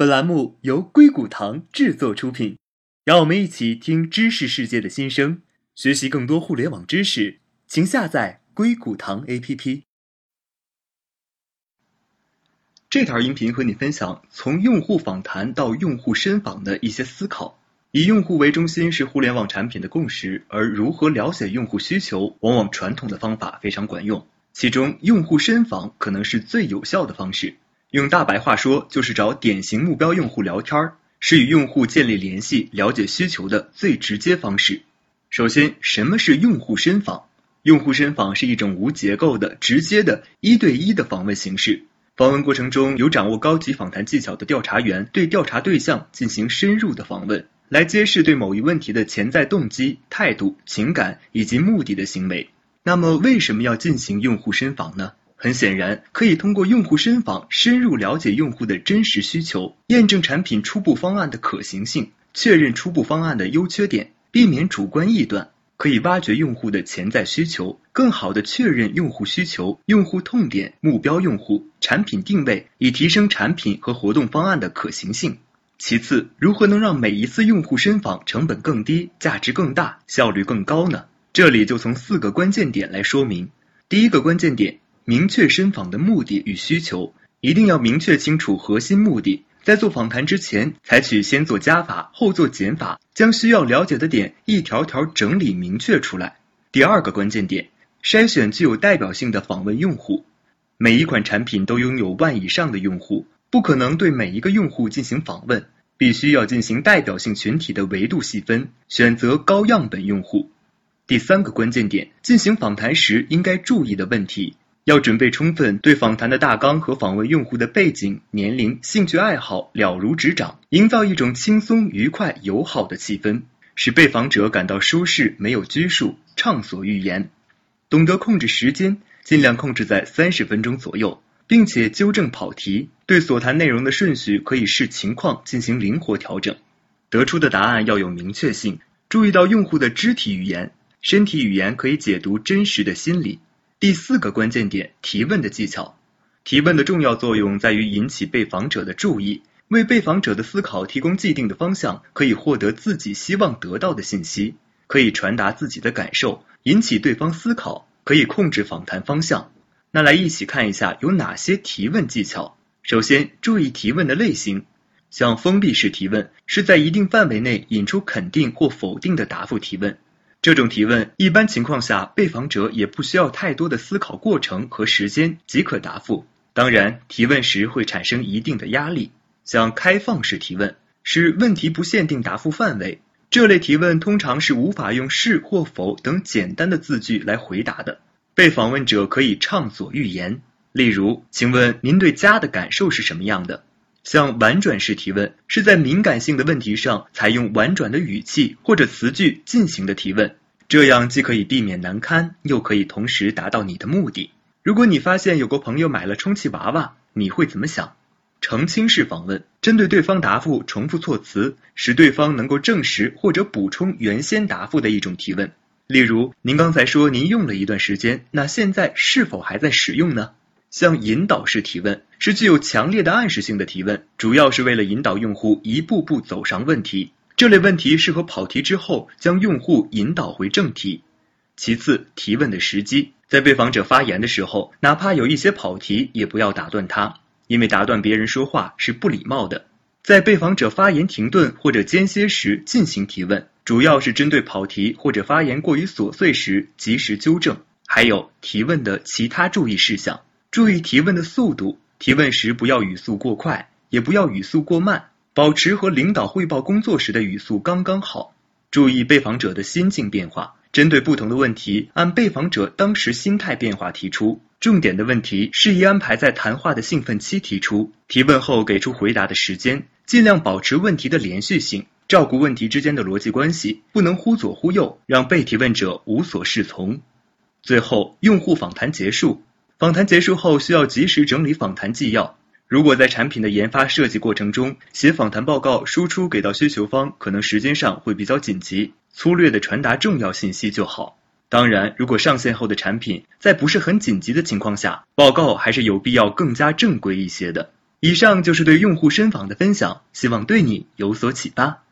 本栏目由硅谷堂制作出品，让我们一起听知识世界的新生，学习更多互联网知识，请下载硅谷堂 APP。这条音频和你分享从用户访谈到用户深访的一些思考。以用户为中心是互联网产品的共识，而如何了解用户需求，往往传统的方法非常管用。其中，用户深访可能是最有效的方式。用大白话说，就是找典型目标用户聊天儿，是与用户建立联系、了解需求的最直接方式。首先，什么是用户深访？用户深访是一种无结构的、直接的一对一的访问形式。访问过程中，有掌握高级访谈技巧的调查员对调查对象进行深入的访问。来揭示对某一问题的潜在动机、态度、情感以及目的的行为。那么，为什么要进行用户深访呢？很显然，可以通过用户深访深入了解用户的真实需求，验证产品初步方案的可行性，确认初步方案的优缺点，避免主观臆断。可以挖掘用户的潜在需求，更好的确认用户需求、用户痛点、目标用户、产品定位，以提升产品和活动方案的可行性。其次，如何能让每一次用户深访成本更低、价值更大、效率更高呢？这里就从四个关键点来说明。第一个关键点，明确深访的目的与需求，一定要明确清楚核心目的。在做访谈之前，采取先做加法后做减法，将需要了解的点一条条整理明确出来。第二个关键点，筛选具有代表性的访问用户。每一款产品都拥有万以上的用户。不可能对每一个用户进行访问，必须要进行代表性群体的维度细分，选择高样本用户。第三个关键点，进行访谈时应该注意的问题，要准备充分，对访谈的大纲和访问用户的背景、年龄、兴趣爱好了如指掌，营造一种轻松、愉快、友好的气氛，使被访者感到舒适，没有拘束，畅所欲言。懂得控制时间，尽量控制在三十分钟左右。并且纠正跑题，对所谈内容的顺序可以视情况进行灵活调整。得出的答案要有明确性，注意到用户的肢体语言、身体语言可以解读真实的心理。第四个关键点，提问的技巧。提问的重要作用在于引起被访者的注意，为被访者的思考提供既定的方向，可以获得自己希望得到的信息，可以传达自己的感受，引起对方思考，可以控制访谈方向。那来一起看一下有哪些提问技巧。首先，注意提问的类型，像封闭式提问是在一定范围内引出肯定或否定的答复提问。这种提问一般情况下，被访者也不需要太多的思考过程和时间即可答复。当然，提问时会产生一定的压力。像开放式提问是问题不限定答复范围，这类提问通常是无法用是或否等简单的字句来回答的。被访问者可以畅所欲言，例如，请问您对家的感受是什么样的？像婉转式提问，是在敏感性的问题上采用婉转的语气或者词句进行的提问，这样既可以避免难堪，又可以同时达到你的目的。如果你发现有个朋友买了充气娃娃，你会怎么想？澄清式访问，针对对方答复重复措辞，使对方能够证实或者补充原先答复的一种提问。例如，您刚才说您用了一段时间，那现在是否还在使用呢？像引导式提问是具有强烈的暗示性的提问，主要是为了引导用户一步步走上问题。这类问题适合跑题之后将用户引导回正题。其次，提问的时机，在被访者发言的时候，哪怕有一些跑题，也不要打断他，因为打断别人说话是不礼貌的。在被访者发言停顿或者间歇时进行提问。主要是针对跑题或者发言过于琐碎时及时纠正，还有提问的其他注意事项。注意提问的速度，提问时不要语速过快，也不要语速过慢，保持和领导汇报工作时的语速刚刚好。注意被访者的心境变化，针对不同的问题，按被访者当时心态变化提出。重点的问题适宜安排在谈话的兴奋期提出。提问后给出回答的时间，尽量保持问题的连续性。照顾问题之间的逻辑关系，不能忽左忽右，让被提问者无所适从。最后，用户访谈结束，访谈结束后需要及时整理访谈纪要。如果在产品的研发设计过程中写访谈报告输出给到需求方，可能时间上会比较紧急，粗略的传达重要信息就好。当然，如果上线后的产品在不是很紧急的情况下，报告还是有必要更加正规一些的。以上就是对用户深访的分享，希望对你有所启发。